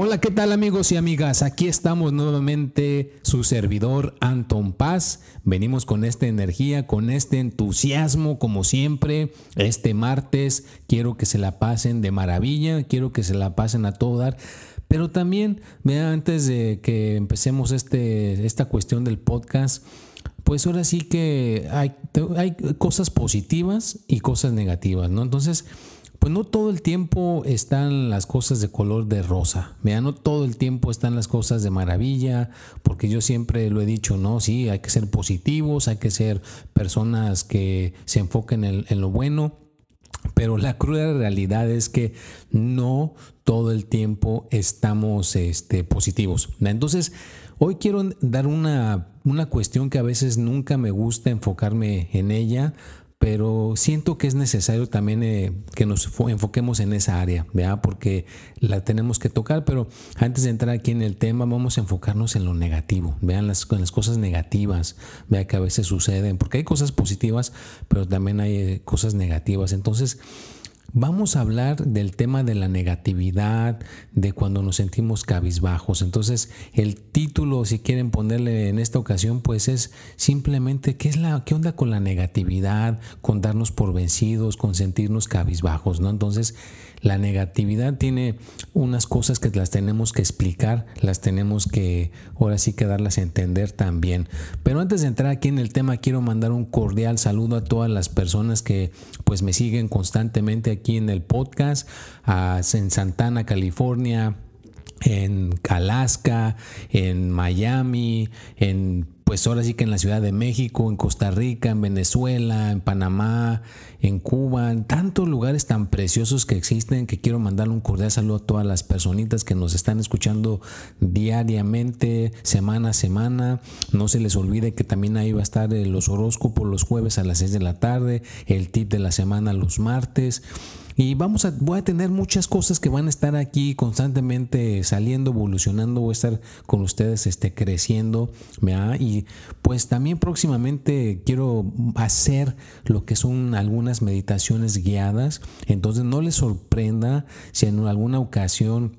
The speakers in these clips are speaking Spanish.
Hola, ¿qué tal amigos y amigas? Aquí estamos nuevamente su servidor Anton Paz. Venimos con esta energía, con este entusiasmo como siempre. Este martes quiero que se la pasen de maravilla, quiero que se la pasen a todo dar. Pero también, vean, antes de que empecemos este, esta cuestión del podcast, pues ahora sí que hay, hay cosas positivas y cosas negativas, ¿no? Entonces, pues no todo el tiempo están las cosas de color de rosa, vean, no todo el tiempo están las cosas de maravilla, porque yo siempre lo he dicho, no, sí, hay que ser positivos, hay que ser personas que se enfoquen en, lo bueno, pero la cruda realidad es que no todo el tiempo estamos este, positivos. Entonces, hoy quiero dar una, una cuestión que a veces nunca me gusta enfocarme en ella, pero siento que es necesario también eh, que nos enfoquemos en esa área, ¿verdad? Porque la tenemos que tocar, pero antes de entrar aquí en el tema, vamos a enfocarnos en lo negativo, vean las, las cosas negativas, vean que a veces suceden, porque hay cosas positivas, pero también hay eh, cosas negativas. Entonces, Vamos a hablar del tema de la negatividad, de cuando nos sentimos cabizbajos. Entonces, el título, si quieren ponerle en esta ocasión, pues es simplemente qué es la qué onda con la negatividad, con darnos por vencidos, con sentirnos cabizbajos, ¿no? Entonces, la negatividad tiene unas cosas que las tenemos que explicar, las tenemos que ahora sí que darlas a entender también. Pero antes de entrar aquí en el tema, quiero mandar un cordial saludo a todas las personas que pues me siguen constantemente aquí en el podcast, en Santana, California, en Alaska, en Miami, en pues ahora sí que en la Ciudad de México, en Costa Rica, en Venezuela, en Panamá, en Cuba, en tantos lugares tan preciosos que existen que quiero mandar un cordial saludo a todas las personitas que nos están escuchando diariamente, semana a semana. No se les olvide que también ahí va a estar los horóscopos los jueves a las 6 de la tarde, el tip de la semana los martes. Y vamos a, voy a tener muchas cosas que van a estar aquí constantemente saliendo, evolucionando, voy a estar con ustedes este, creciendo. Y pues también próximamente quiero hacer lo que son algunas meditaciones guiadas. Entonces no les sorprenda si en alguna ocasión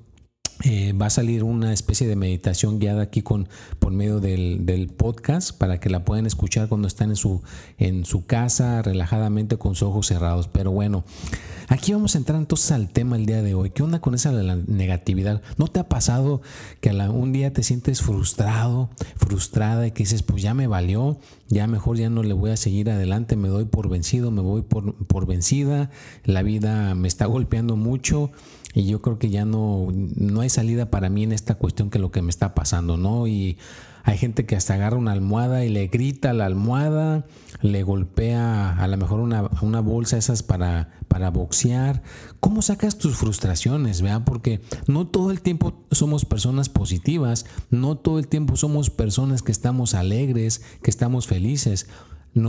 eh, va a salir una especie de meditación guiada aquí con por medio del, del, podcast para que la puedan escuchar cuando están en su en su casa relajadamente con sus ojos cerrados. Pero bueno, aquí vamos a entrar entonces al tema el día de hoy. ¿Qué onda con esa la negatividad? ¿No te ha pasado que un día te sientes frustrado, frustrada y que dices, pues ya me valió, ya mejor ya no le voy a seguir adelante, me doy por vencido, me voy por, por vencida, la vida me está golpeando mucho y yo creo que ya no, no hay salida para mí en esta cuestión que lo que me está pasando, ¿no? Y hay gente que hasta agarra una almohada y le grita a la almohada, le golpea a lo mejor una, una bolsa esas para, para boxear. ¿Cómo sacas tus frustraciones? ¿vea? Porque no todo el tiempo somos personas positivas, no todo el tiempo somos personas que estamos alegres, que estamos felices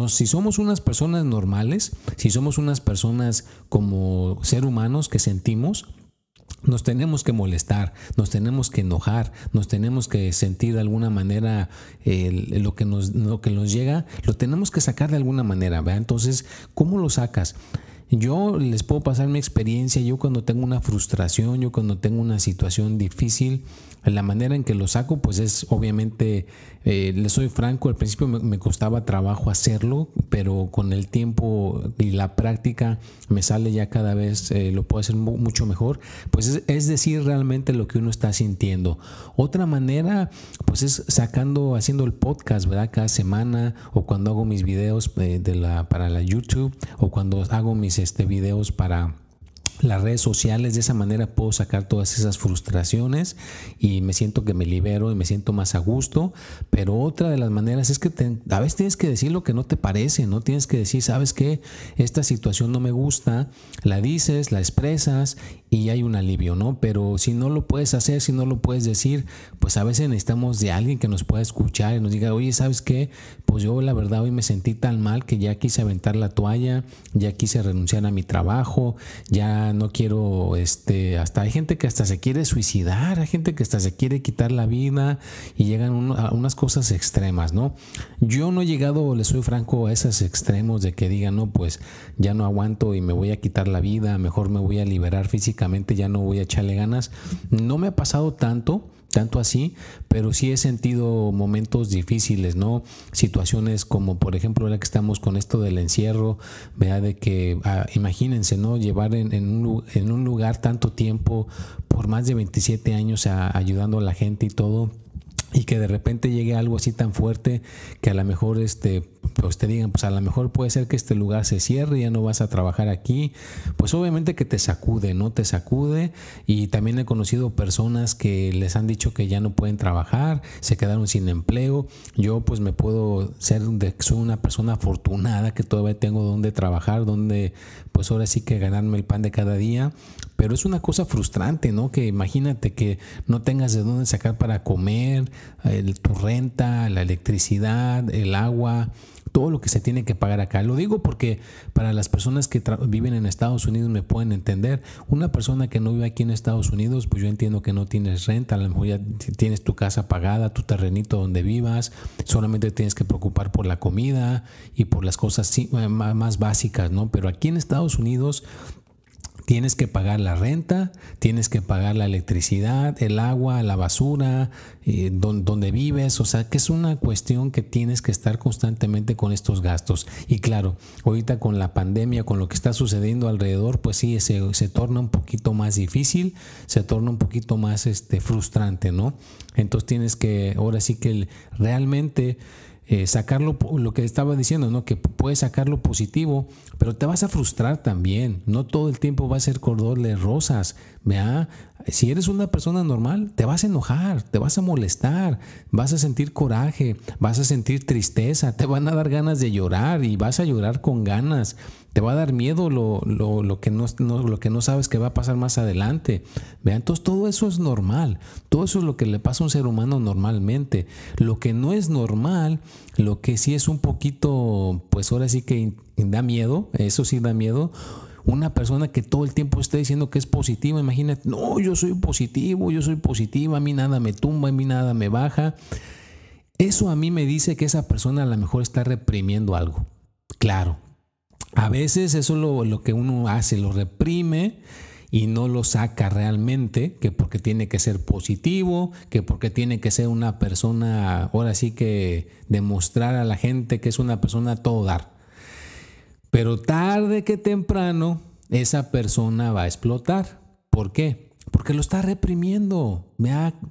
si somos unas personas normales, si somos unas personas como ser humanos que sentimos, nos tenemos que molestar, nos tenemos que enojar, nos tenemos que sentir de alguna manera lo, que nos, lo que nos llega, lo tenemos que sacar de alguna manera, ¿verdad? Entonces, ¿cómo lo sacas? Yo les puedo pasar mi experiencia, yo cuando tengo una frustración, yo cuando tengo una situación difícil, la manera en que lo saco, pues es obviamente, eh, les soy franco, al principio me, costaba trabajo hacerlo, pero con el tiempo y la práctica me sale ya cada vez, eh, lo puedo hacer mucho mejor. Pues es, decir realmente lo que uno está sintiendo. Otra manera, pues es sacando, haciendo el podcast, ¿verdad? Cada semana o cuando hago mis videos eh, de la, para la YouTube o cuando hago mis este, videos para las redes sociales, de esa manera puedo sacar todas esas frustraciones y me siento que me libero y me siento más a gusto, pero otra de las maneras es que a veces tienes que decir lo que no te parece, no tienes que decir, sabes que esta situación no me gusta, la dices, la expresas y hay un alivio, ¿no? Pero si no lo puedes hacer, si no lo puedes decir, pues a veces necesitamos de alguien que nos pueda escuchar y nos diga, oye, ¿sabes qué? Pues yo la verdad hoy me sentí tan mal que ya quise aventar la toalla, ya quise renunciar a mi trabajo, ya no quiero, este, hasta hay gente que hasta se quiere suicidar, hay gente que hasta se quiere quitar la vida y llegan a unas cosas extremas, ¿no? Yo no he llegado, le soy franco, a esos extremos de que digan, no, pues ya no aguanto y me voy a quitar la vida, mejor me voy a liberar físicamente, ya no voy a echarle ganas. No me ha pasado tanto, tanto así, pero sí he sentido momentos difíciles, ¿no? Situaciones como, por ejemplo, ahora que estamos con esto del encierro, vea de que, ah, imagínense, ¿no? Llevar en, un, en, un, lugar tanto tiempo, por más de 27 años, ayudando a la gente y todo y que de repente llegue algo así tan fuerte que a lo mejor este pues te digan pues a lo mejor puede ser que este lugar se cierre ya no vas a trabajar aquí. Pues obviamente que te sacude no te sacude. Y también he conocido personas que les han dicho que ya no pueden trabajar se quedaron sin empleo. Yo pues me puedo ser soy una persona afortunada que todavía tengo donde trabajar donde pues ahora sí que ganarme el pan de cada día pero es una cosa frustrante, ¿no? Que imagínate que no tengas de dónde sacar para comer, tu renta, la electricidad, el agua, todo lo que se tiene que pagar acá. Lo digo porque para las personas que viven en Estados Unidos me pueden entender. Una persona que no vive aquí en Estados Unidos, pues yo entiendo que no tienes renta, a lo mejor ya tienes tu casa pagada, tu terrenito donde vivas, solamente tienes que preocupar por la comida y por las cosas más básicas, ¿no? Pero aquí en Estados Unidos Tienes que pagar la renta, tienes que pagar la electricidad, el agua, la basura, eh, donde, vives. O sea, que es una cuestión que tienes que estar constantemente con estos gastos. Y claro, ahorita con la pandemia, con lo que está sucediendo alrededor, pues sí, se, se torna un poquito más difícil, se torna un poquito más este, frustrante, ¿no? Entonces tienes que, ahora sí que realmente eh, sacarlo, lo que estaba diciendo, ¿no? que puedes sacarlo positivo, pero te vas a frustrar también. No todo el tiempo va a ser cordón de rosas. ¿vea? Si eres una persona normal, te vas a enojar, te vas a molestar, vas a sentir coraje, vas a sentir tristeza, te van a dar ganas de llorar y vas a llorar con ganas. Te va a dar miedo lo, lo, que, no, lo que no sabes que va a pasar más adelante. ¿vea? Entonces todo eso es normal. Todo eso es lo que le pasa a un ser humano normalmente. Lo que no es normal, lo que sí es un poquito, pues ahora sí que da miedo, eso sí da miedo una persona que todo el tiempo está diciendo que es positiva, imagínate, no, yo soy positivo, yo soy positiva, a mí nada me tumba, a mí nada me baja. Eso a mí me dice que esa persona a lo mejor está reprimiendo algo. Claro, a veces eso es lo, lo que uno hace, lo reprime y no lo saca realmente, que porque tiene que ser positivo, que porque tiene que ser una persona, ahora sí que demostrar a la gente que es una persona a todo dar. Pero tarde que temprano, esa persona va a explotar. ¿Por qué? Porque lo está reprimiendo.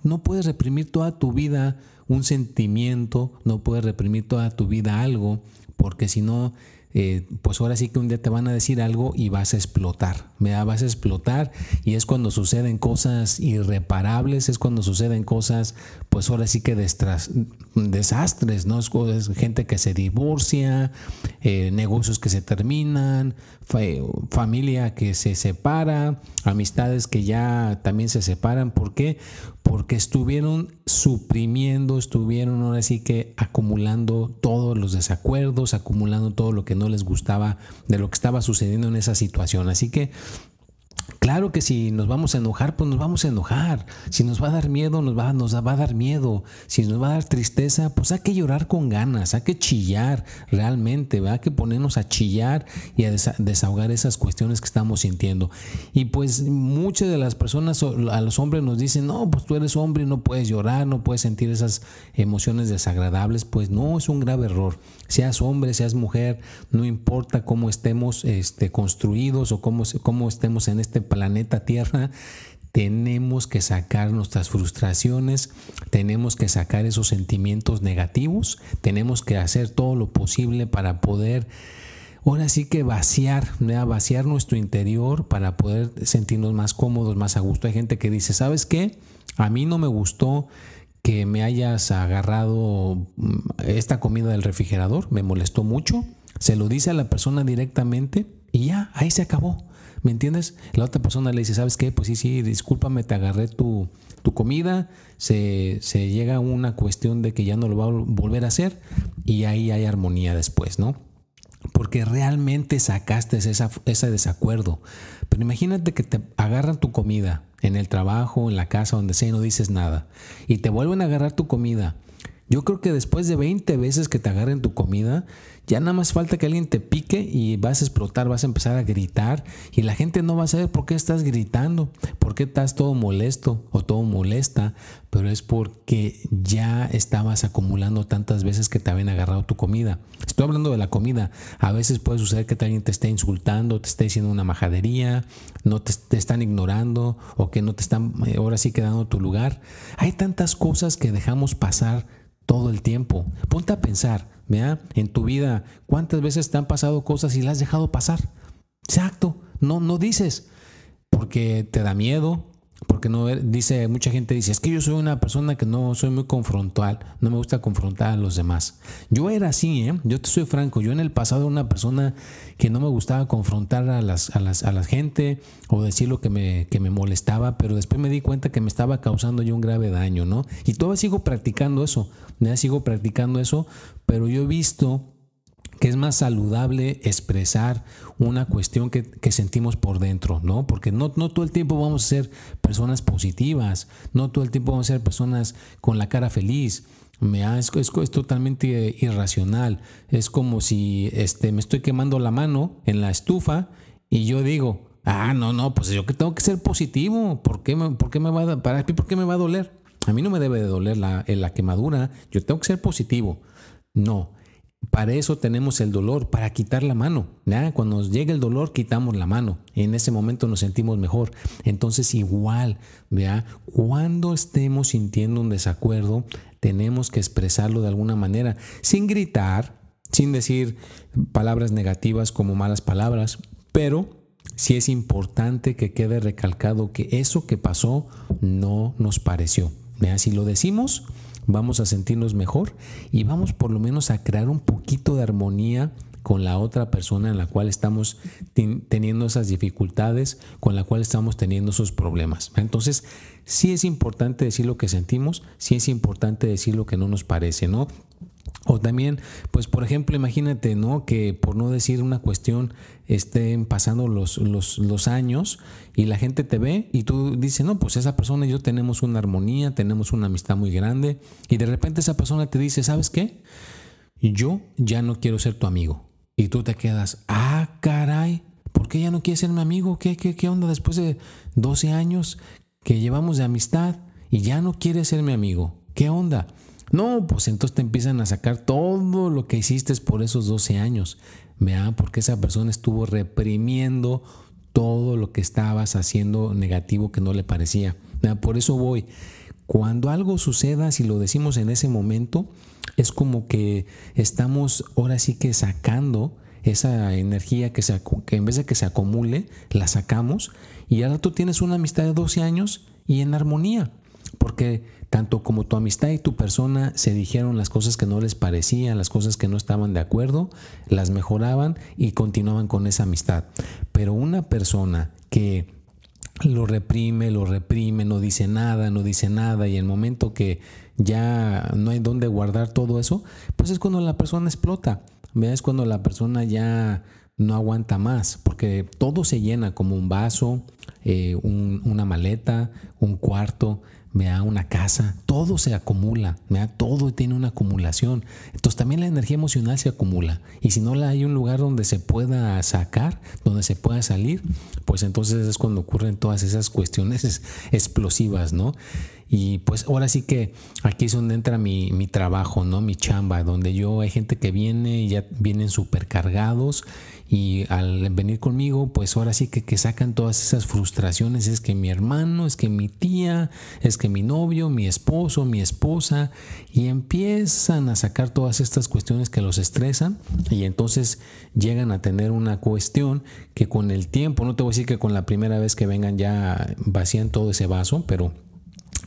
No puedes reprimir toda tu vida un sentimiento, no puedes reprimir toda tu vida algo, porque si no eh, pues ahora sí que un día te van a decir algo y vas a explotar, vas a explotar y es cuando suceden cosas irreparables, es cuando suceden cosas, pues ahora sí que desastres, ¿no? Es, gente que se divorcia, eh, negocios que se terminan, familia que se separa, amistades que ya también se separan, ¿por qué? porque estuvieron suprimiendo, estuvieron ahora sí que acumulando todos los desacuerdos, acumulando todo lo que no les gustaba de lo que estaba sucediendo en esa situación. Así que Claro que si nos vamos a enojar, pues nos vamos a enojar. Si nos va a dar miedo, nos va, nos va a dar miedo. Si nos va a dar tristeza, pues hay que llorar con ganas, hay que chillar realmente, hay que ponernos a chillar y a desahogar esas cuestiones que estamos sintiendo. Y pues muchas de las personas, a los hombres nos dicen, no, pues tú eres hombre no puedes llorar, no puedes sentir esas emociones desagradables. Pues no, es un grave error. Seas hombre, seas mujer, no importa cómo estemos este, construidos o cómo, cómo estemos en este planeta Tierra, tenemos que sacar nuestras frustraciones, tenemos que sacar esos sentimientos negativos, tenemos que hacer todo lo posible para poder ahora sí que vaciar, vaciar nuestro interior para poder sentirnos más cómodos, más a gusto. Hay gente que dice, ¿sabes qué? A mí no me gustó que me hayas agarrado mm, esta comida del refrigerador, me molestó mucho, se lo dice a la persona directamente y ya, ahí se acabó. ¿Me entiendes? La otra persona le dice, ¿sabes qué? Pues sí, sí, discúlpame, te agarré tu, tu comida, se, se, llega a una cuestión de que ya no lo va a volver a hacer y ahí hay armonía después, ¿no? Porque realmente sacaste esa, ese desacuerdo. Pero imagínate que te agarran tu comida en el trabajo, en la casa, donde sea y no dices nada. Y te vuelven a agarrar tu comida. Yo creo que después de 20 veces que te agarren tu comida, ya nada más falta que alguien te pique y vas a explotar, vas a empezar a gritar y la gente no va a saber por qué estás gritando, por qué estás todo molesto o todo molesta, pero es porque ya estabas acumulando tantas veces que te habían agarrado tu comida. Estoy hablando de la comida. A veces puede suceder que alguien te esté insultando, te esté diciendo una majadería, no te, te están ignorando o que no te están eh, ahora sí quedando tu lugar. Hay tantas cosas que dejamos pasar todo el tiempo. Ponte a pensar, en tu vida, ¿cuántas veces te han pasado cosas y las has dejado pasar? Exacto, no, no dices, porque te da miedo, porque no dice mucha gente dice es que yo soy una persona que no soy muy confrontal no me gusta confrontar a los demás yo era así ¿eh? yo te soy franco yo en el pasado era una persona que no me gustaba confrontar a las a las a la gente o decir lo que me que me molestaba pero después me di cuenta que me estaba causando yo un grave daño no y todavía sigo practicando eso ya sigo practicando eso pero yo he visto que es más saludable expresar una cuestión que, sentimos por dentro, ¿no? Porque no, no, todo el tiempo vamos a ser personas positivas, no todo el tiempo vamos a ser personas con la cara feliz. Me es, es, totalmente irracional. Es como si este, me estoy quemando la mano en la estufa y yo digo, ah, no, no, pues yo que tengo que ser positivo. ¿Por qué me, por qué me va a, para, ¿por qué me va a doler? A mí no me debe de doler la, la quemadura. Yo tengo que ser positivo. No, para eso tenemos el dolor, para quitar la mano. Cuando nos llega el dolor, quitamos la mano. Y en ese momento nos sentimos mejor. Entonces, igual, ¿vea? cuando estemos sintiendo un desacuerdo, tenemos que expresarlo de alguna manera, sin gritar, sin decir palabras negativas como malas palabras, pero sí es importante que quede recalcado que eso que pasó no nos pareció. ¿vea? Si lo decimos, vamos a sentirnos mejor y vamos por lo menos a crear un poquito de armonía con la otra persona en la cual estamos teniendo esas dificultades, con la cual estamos teniendo esos problemas. Entonces, sí es importante decir lo que sentimos, sí es importante decir lo que no nos parece, ¿no? O también, pues por ejemplo, imagínate, ¿no? Que por no decir una cuestión, estén pasando los, los, los, años y la gente te ve y tú dices, no, pues esa persona y yo tenemos una armonía, tenemos una amistad muy grande y de repente esa persona te dice, ¿sabes qué? Yo ya no quiero ser tu amigo. Y tú te quedas, ah, caray, ¿por qué ya no quieres ser mi amigo? ¿Qué, qué, qué onda después de 12 años que llevamos de amistad y ya no quieres ser mi amigo? ¿Qué onda? No, pues entonces te empiezan a sacar todo lo que hiciste por esos 12 años. Vea, porque esa persona estuvo reprimiendo todo lo que estabas haciendo negativo que no le parecía. Por eso voy. Cuando algo suceda, si lo decimos en ese momento, es como que estamos ahora sí que sacando esa energía que, se, que en vez de que se acumule, la sacamos y ahora tú tienes una amistad de 12 años y en armonía. Porque tanto como tu amistad y tu persona se dijeron las cosas que no les parecían, las cosas que no estaban de acuerdo, las mejoraban y continuaban con esa amistad. Pero una persona que lo reprime, lo reprime, no dice nada, no dice nada y el momento que ya no hay dónde guardar todo eso, pues es cuando la persona explota. Es cuando la persona ya no aguanta más, porque todo se llena como un vaso, eh, una maleta, un cuarto da una casa, todo se acumula, da todo tiene una acumulación. Entonces también la energía emocional se acumula. Y si no la hay un lugar donde se pueda sacar, donde se pueda salir, pues entonces es cuando ocurren todas esas cuestiones explosivas, ¿no? Y pues ahora sí que aquí es donde entra mi, mi trabajo, ¿no? Mi chamba, donde yo hay gente que viene y ya vienen supercargados y al venir conmigo, pues ahora sí que, que sacan todas esas frustraciones. Es que mi hermano, es que mi tía, es que mi novio, mi esposo, mi esposa. Y empiezan a sacar todas estas cuestiones que los estresan. Y entonces llegan a tener una cuestión que con el tiempo, no te voy a decir que con la primera vez que vengan ya vacían todo ese vaso, pero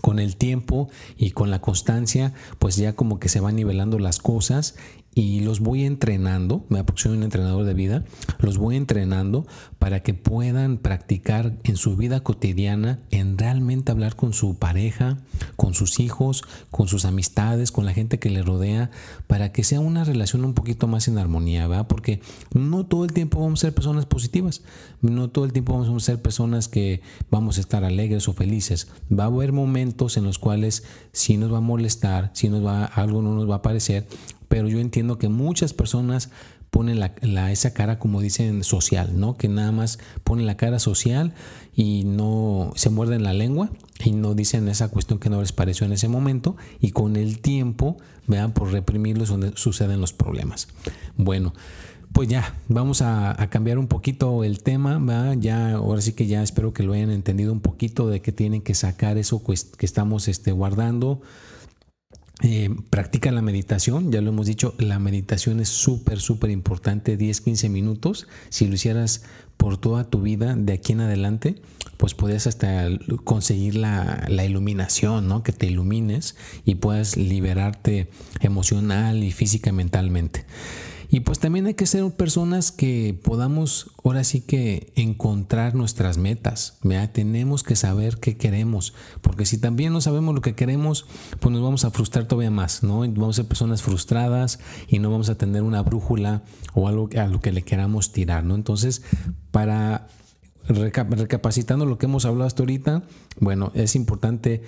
con el tiempo y con la constancia, pues ya como que se van nivelando las cosas y los voy entrenando, me soy un entrenador de vida, los voy entrenando para que puedan practicar en su vida cotidiana, en realmente hablar con su pareja, con sus hijos, con sus amistades, con la gente que le rodea, para que sea una relación un poquito más en armonía, ¿verdad? Porque no todo el tiempo vamos a ser personas positivas, no todo el tiempo vamos a ser personas que vamos a estar alegres o felices. Va a haber momentos en los cuales sí nos va a molestar, si nos va, algo no nos va a parecer, pero yo entiendo que muchas personas ponen la, esa cara, como dicen, social, ¿no? Que nada más ponen la cara social y no se muerden la lengua y no dicen esa cuestión que no les pareció en ese momento y con el tiempo, vean, por reprimirlos donde suceden los problemas. Bueno, pues ya, vamos a, cambiar un poquito el tema, ¿verdad? ya ahora sí que ya espero que lo hayan entendido un poquito de que tienen que sacar eso que estamos este, guardando eh, practica la meditación, ya lo hemos dicho, la meditación es súper, súper importante, 10, 15 minutos. Si lo hicieras por toda tu vida, de aquí en adelante, pues puedes hasta conseguir la, la iluminación, ¿no? Que te ilumines y puedas liberarte emocional y física y mentalmente. Y pues también hay que ser personas que podamos ahora sí que encontrar nuestras metas. Tenemos que saber qué queremos, porque si también no sabemos lo que queremos, pues nos vamos a frustrar todavía más, ¿no? Vamos a ser personas frustradas y no vamos a tener una brújula o algo a lo que le queramos tirar, ¿no? Entonces, para recapacitando lo que hemos hablado hasta ahorita, bueno, es importante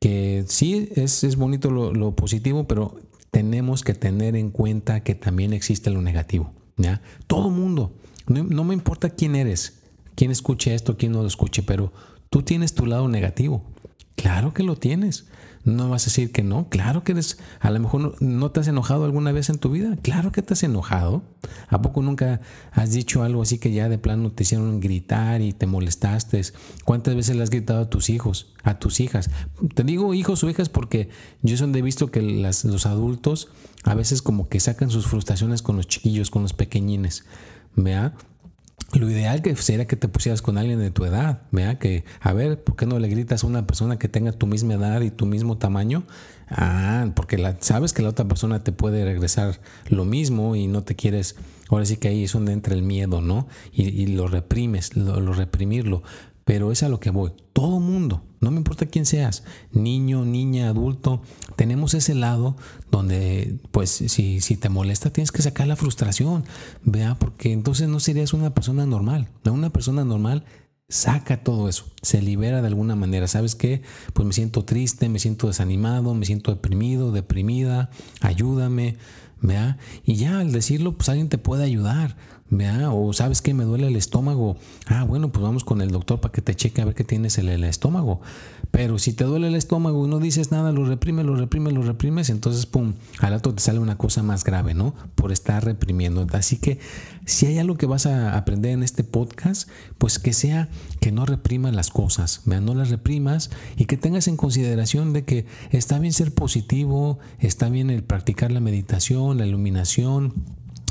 que sí, es, es bonito lo positivo, pero tenemos que tener en cuenta que también existe lo negativo. ¿ya? Todo mundo, no, me importa quién eres, quién escuche esto, quién no lo escuche, pero tú tienes tu lado negativo. Claro que lo tienes. No vas a decir que no. Claro que eres. A lo mejor no, te has enojado alguna vez en tu vida. Claro que te has enojado. ¿A poco nunca has dicho algo así que ya de plano te hicieron gritar y te molestaste? ¿Cuántas veces le has gritado a tus hijos, a tus hijas? Te digo hijos o hijas porque yo son de visto que los adultos a veces como que sacan sus frustraciones con los chiquillos, con los pequeñines. ¿Vea? Lo ideal que sería que te pusieras con alguien de tu edad, vea que, a ver, ¿por qué no le gritas a una persona que tenga tu misma edad y tu mismo tamaño? Ah, porque sabes que la otra persona te puede regresar lo mismo y no te quieres, ahora sí que ahí es donde entra el miedo, ¿no? Y, lo reprimes, lo reprimirlo. Pero es a lo que voy. Todo mundo, no me importa quién seas, niño, niña, adulto, tenemos ese lado donde, pues, si, si te molesta, tienes que sacar la frustración, vea, porque entonces no serías una persona normal. Una persona normal saca todo eso, se libera de alguna manera. ¿Sabes qué? Pues me siento triste, me siento desanimado, me siento deprimido, deprimida, ayúdame, vea. Y ya al decirlo, pues alguien te puede ayudar. O sabes que me duele el estómago. Ah, bueno, pues vamos con el doctor para que te cheque a ver qué tienes en el estómago. Pero si te duele el estómago y no dices nada, lo reprimes, lo reprimes, lo reprimes, entonces, pum, al rato te sale una cosa más grave, ¿no? Por estar reprimiendo. Así que si hay algo que vas a aprender en este podcast, pues que sea que no reprimas las cosas, ¿vea? no las reprimas y que tengas en consideración de que está bien ser positivo, está bien el practicar la meditación, la iluminación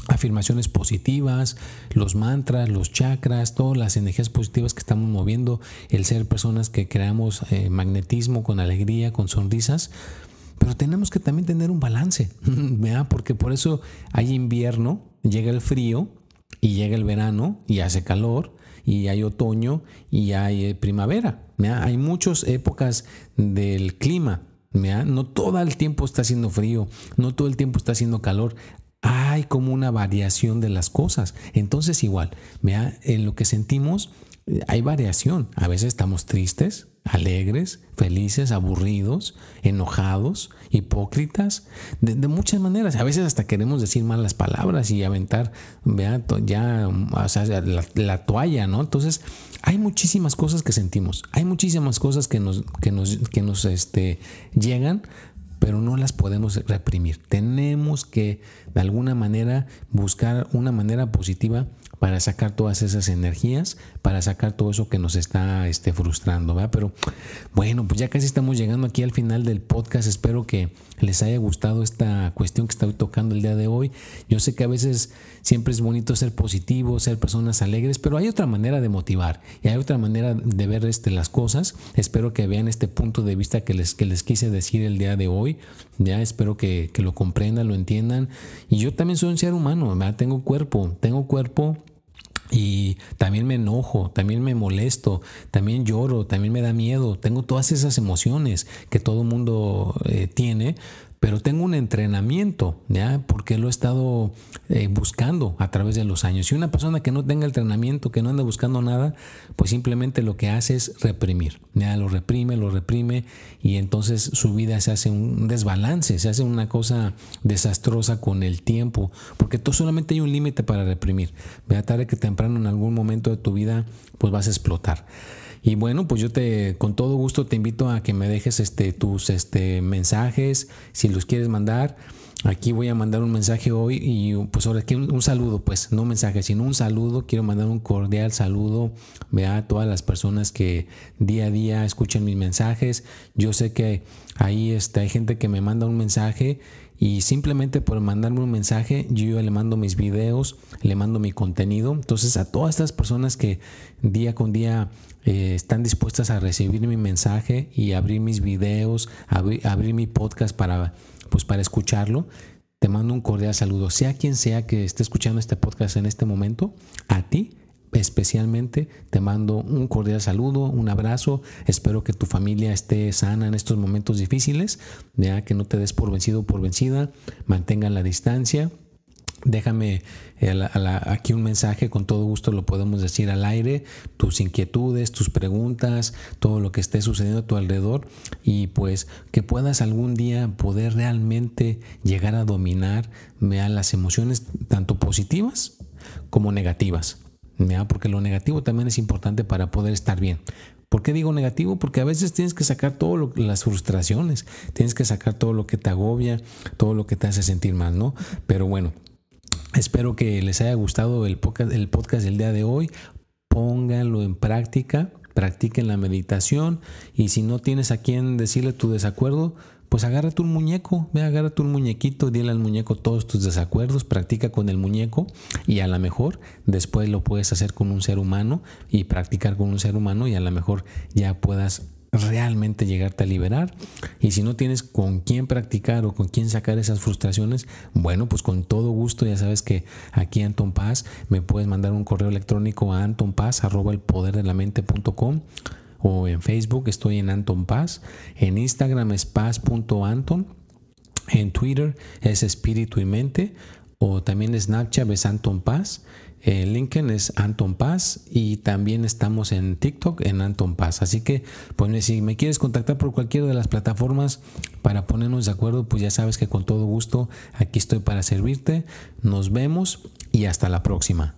afirmaciones positivas, los mantras, los chakras, todas las energías positivas que estamos moviendo, el ser personas que creamos eh, magnetismo con alegría, con sonrisas, pero tenemos que también tener un balance, porque por eso hay invierno, llega el frío y llega el verano y hace calor y hay otoño y hay eh, primavera. Hay muchas épocas del clima. No todo el tiempo está haciendo frío, no todo el tiempo está haciendo calor hay como una variación de las cosas. Entonces igual, vea, en lo que sentimos hay variación. A veces estamos tristes, alegres, felices, aburridos, enojados, hipócritas, de, muchas maneras. A veces hasta queremos decir malas palabras y aventar ya la, toalla, ¿no? Entonces, hay muchísimas cosas que sentimos, hay muchísimas cosas que nos, que nos, que nos este, llegan, pero no las podemos reprimir. Tenemos que de alguna manera buscar una manera positiva para sacar todas esas energías, para sacar todo eso que nos está este, frustrando, ¿verdad? Pero bueno, pues ya casi estamos llegando aquí al final del podcast. Espero que les haya gustado esta cuestión que estoy tocando el día de hoy. Yo sé que a veces siempre es bonito ser positivo, ser personas alegres, pero hay otra manera de motivar y hay otra manera de ver este, las cosas. Espero que vean este punto de vista que les, que les quise decir el día de hoy. Ya espero que, que lo comprendan, lo entiendan. Y yo también soy un ser humano, ¿verdad? Tengo cuerpo, tengo cuerpo y también me enojo, también me molesto, también lloro, también me da miedo. Tengo todas esas emociones que todo mundo eh, tiene, pero tengo un entrenamiento, ¿ya? Porque lo he estado eh, buscando a través de los años. Y una persona que no tenga entrenamiento, que no anda buscando nada, pues simplemente lo que hace es reprimir, ¿ya? Lo reprime, lo reprime y entonces su vida se hace un desbalance, se hace una cosa desastrosa con el tiempo, porque tú solamente hay un límite para reprimir. Vea tarde que temprano en algún momento de tu vida, pues vas a explotar. Y bueno, pues yo te, con todo gusto te invito a que me dejes este, tus este, mensajes, si los quieres mandar. Aquí voy a mandar un mensaje hoy y pues ahora aquí un, saludo, pues no un mensaje, sino un saludo. Quiero mandar un cordial saludo a todas las personas que día a día escuchan mis mensajes. Yo sé que ahí está, hay gente que me manda un mensaje y simplemente por mandarme un mensaje yo le mando mis videos, le mando mi contenido. Entonces a todas estas personas que día con día eh, están dispuestas a recibir mi mensaje y abrir mis videos, abrir, mi podcast para, pues, para escucharlo. Te mando un cordial saludo, sea quien sea que esté escuchando este podcast en este momento, a ti especialmente te mando un cordial saludo, un abrazo. Espero que tu familia esté sana en estos momentos difíciles, ya que no te des por vencido o por vencida, mantengan la distancia Déjame eh, aquí un mensaje, con todo gusto lo podemos decir al aire, tus inquietudes, tus preguntas, todo lo que esté sucediendo a tu alrededor y pues que puedas algún día poder realmente llegar a dominar las emociones tanto positivas como negativas. Porque lo negativo también es importante para poder estar bien. ¿Por qué digo negativo? Porque a veces tienes que sacar todas las frustraciones, tienes que sacar todo lo que te agobia, todo lo que te hace sentir mal, ¿no? Pero bueno, Espero que les haya gustado el podcast, el podcast del día de hoy. Pónganlo en práctica, practiquen la meditación y si no tienes a quien decirle tu desacuerdo, pues agárrate un muñeco, ve, agárrate un muñequito, dile al muñeco todos tus desacuerdos, practica con el muñeco y a lo mejor después lo puedes hacer con un ser humano y practicar con un ser humano y a lo mejor ya puedas realmente llegarte a liberar. Y si no tienes con quién practicar o con quién sacar esas frustraciones, bueno, pues con todo gusto, ya sabes que aquí Anton Paz me puedes mandar un correo electrónico a antonpaz o en Facebook estoy en Anton Paz, en Instagram es paz.anton, en Twitter es espíritu y mente o también Snapchat es Anton Paz en LinkedIn es Anton Paz y también estamos en TikTok en Anton Paz. Así que, pues si me quieres contactar por cualquiera de las plataformas para ponernos de acuerdo, pues ya sabes que con todo gusto aquí estoy para servirte. Nos vemos y hasta la próxima.